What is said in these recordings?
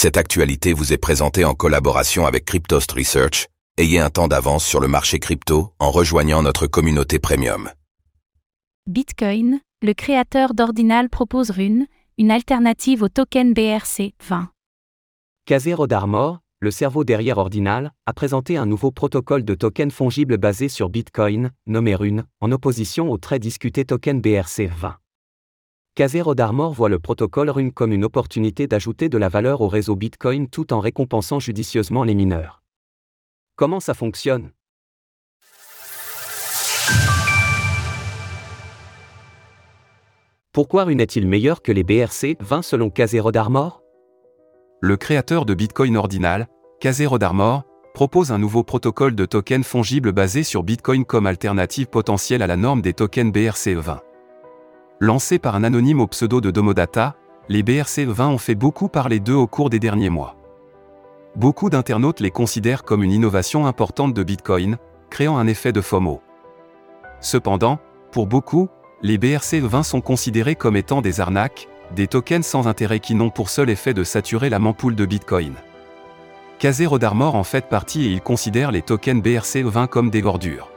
Cette actualité vous est présentée en collaboration avec Cryptost Research. Ayez un temps d'avance sur le marché crypto en rejoignant notre communauté premium. Bitcoin, le créateur d'Ordinal propose Rune, une alternative au token BRC20. Casé Rodarmor, le cerveau derrière Ordinal, a présenté un nouveau protocole de token fongible basé sur Bitcoin, nommé Rune, en opposition au très discuté token BRC20. Casero d'Armor voit le protocole Rune comme une opportunité d'ajouter de la valeur au réseau Bitcoin tout en récompensant judicieusement les mineurs. Comment ça fonctionne? Pourquoi Rune est-il meilleur que les BRC 20 selon Casero d'Armor? Le créateur de Bitcoin Ordinal, Casero d'Armor, propose un nouveau protocole de token fongible basé sur Bitcoin comme alternative potentielle à la norme des tokens BRC20. Lancés par un anonyme au pseudo de Domodata, les BRC20 ont fait beaucoup parler d'eux au cours des derniers mois. Beaucoup d'internautes les considèrent comme une innovation importante de Bitcoin, créant un effet de FOMO. Cependant, pour beaucoup, les BRC20 sont considérés comme étant des arnaques, des tokens sans intérêt qui n'ont pour seul effet de saturer la mempoule de Bitcoin. Kazé Rodarmor en fait partie et il considère les tokens BRC20 comme des gordures.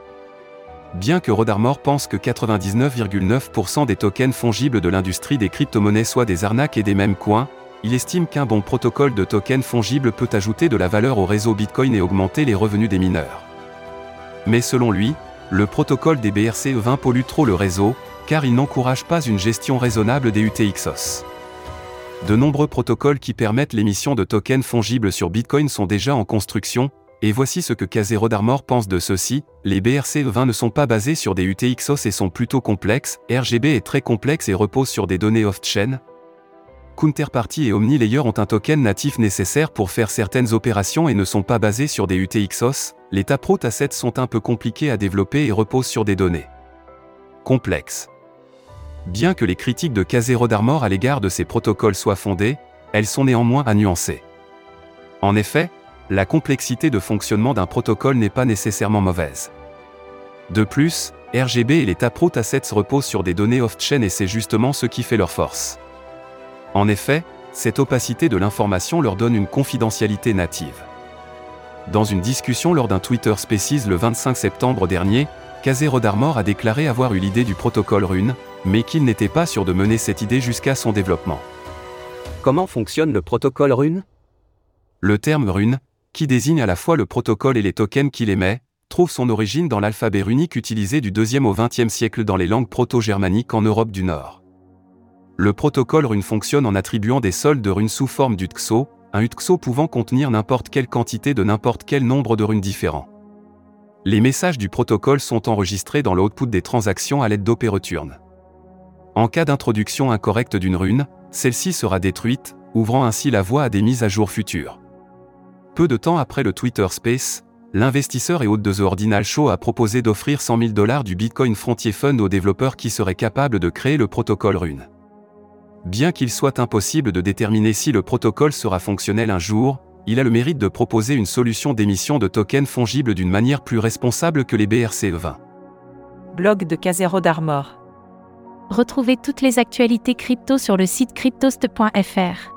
Bien que Rodarmor pense que 99,9% des tokens fongibles de l'industrie des crypto-monnaies soient des arnaques et des mêmes coins, il estime qu'un bon protocole de tokens fongibles peut ajouter de la valeur au réseau Bitcoin et augmenter les revenus des mineurs. Mais selon lui, le protocole des BRC20 pollue trop le réseau, car il n'encourage pas une gestion raisonnable des UTXOS. De nombreux protocoles qui permettent l'émission de tokens fongibles sur Bitcoin sont déjà en construction, et voici ce que Casero d'Armor pense de ceci, les BRC20 ne sont pas basés sur des UTXOS et sont plutôt complexes, RGB est très complexe et repose sur des données off-chain. Counterparty et OmniLayer ont un token natif nécessaire pour faire certaines opérations et ne sont pas basés sur des UTXOS, les Taproot Assets sont un peu compliqués à développer et reposent sur des données complexes. Bien que les critiques de Casero d'Armor à l'égard de ces protocoles soient fondées, elles sont néanmoins à nuancer. En effet, la complexité de fonctionnement d'un protocole n'est pas nécessairement mauvaise. De plus, RGB et les Taproot Assets reposent sur des données off-chain et c'est justement ce qui fait leur force. En effet, cette opacité de l'information leur donne une confidentialité native. Dans une discussion lors d'un Twitter Spaces le 25 septembre dernier, Kazé Rodarmor a déclaré avoir eu l'idée du protocole Rune, mais qu'il n'était pas sûr de mener cette idée jusqu'à son développement. Comment fonctionne le protocole Rune? Le terme Rune, qui désigne à la fois le protocole et les tokens qu'il émet, trouve son origine dans l'alphabet runique utilisé du 2e au 20e siècle dans les langues proto-germaniques en Europe du Nord. Le protocole rune fonctionne en attribuant des soldes de runes sous forme d'utxo, un utxo pouvant contenir n'importe quelle quantité de n'importe quel nombre de runes différents. Les messages du protocole sont enregistrés dans l'output des transactions à l'aide d'opéreturnes. En cas d'introduction incorrecte d'une rune, celle-ci sera détruite, ouvrant ainsi la voie à des mises à jour futures. Peu de temps après le Twitter Space, l'investisseur et hôte de The Ordinal Show a proposé d'offrir 100 000 dollars du Bitcoin Frontier Fund aux développeurs qui seraient capables de créer le protocole Rune. Bien qu'il soit impossible de déterminer si le protocole sera fonctionnel un jour, il a le mérite de proposer une solution d'émission de tokens fongibles d'une manière plus responsable que les BRC20. Blog de Casero d'Armor. Retrouvez toutes les actualités crypto sur le site cryptost.fr.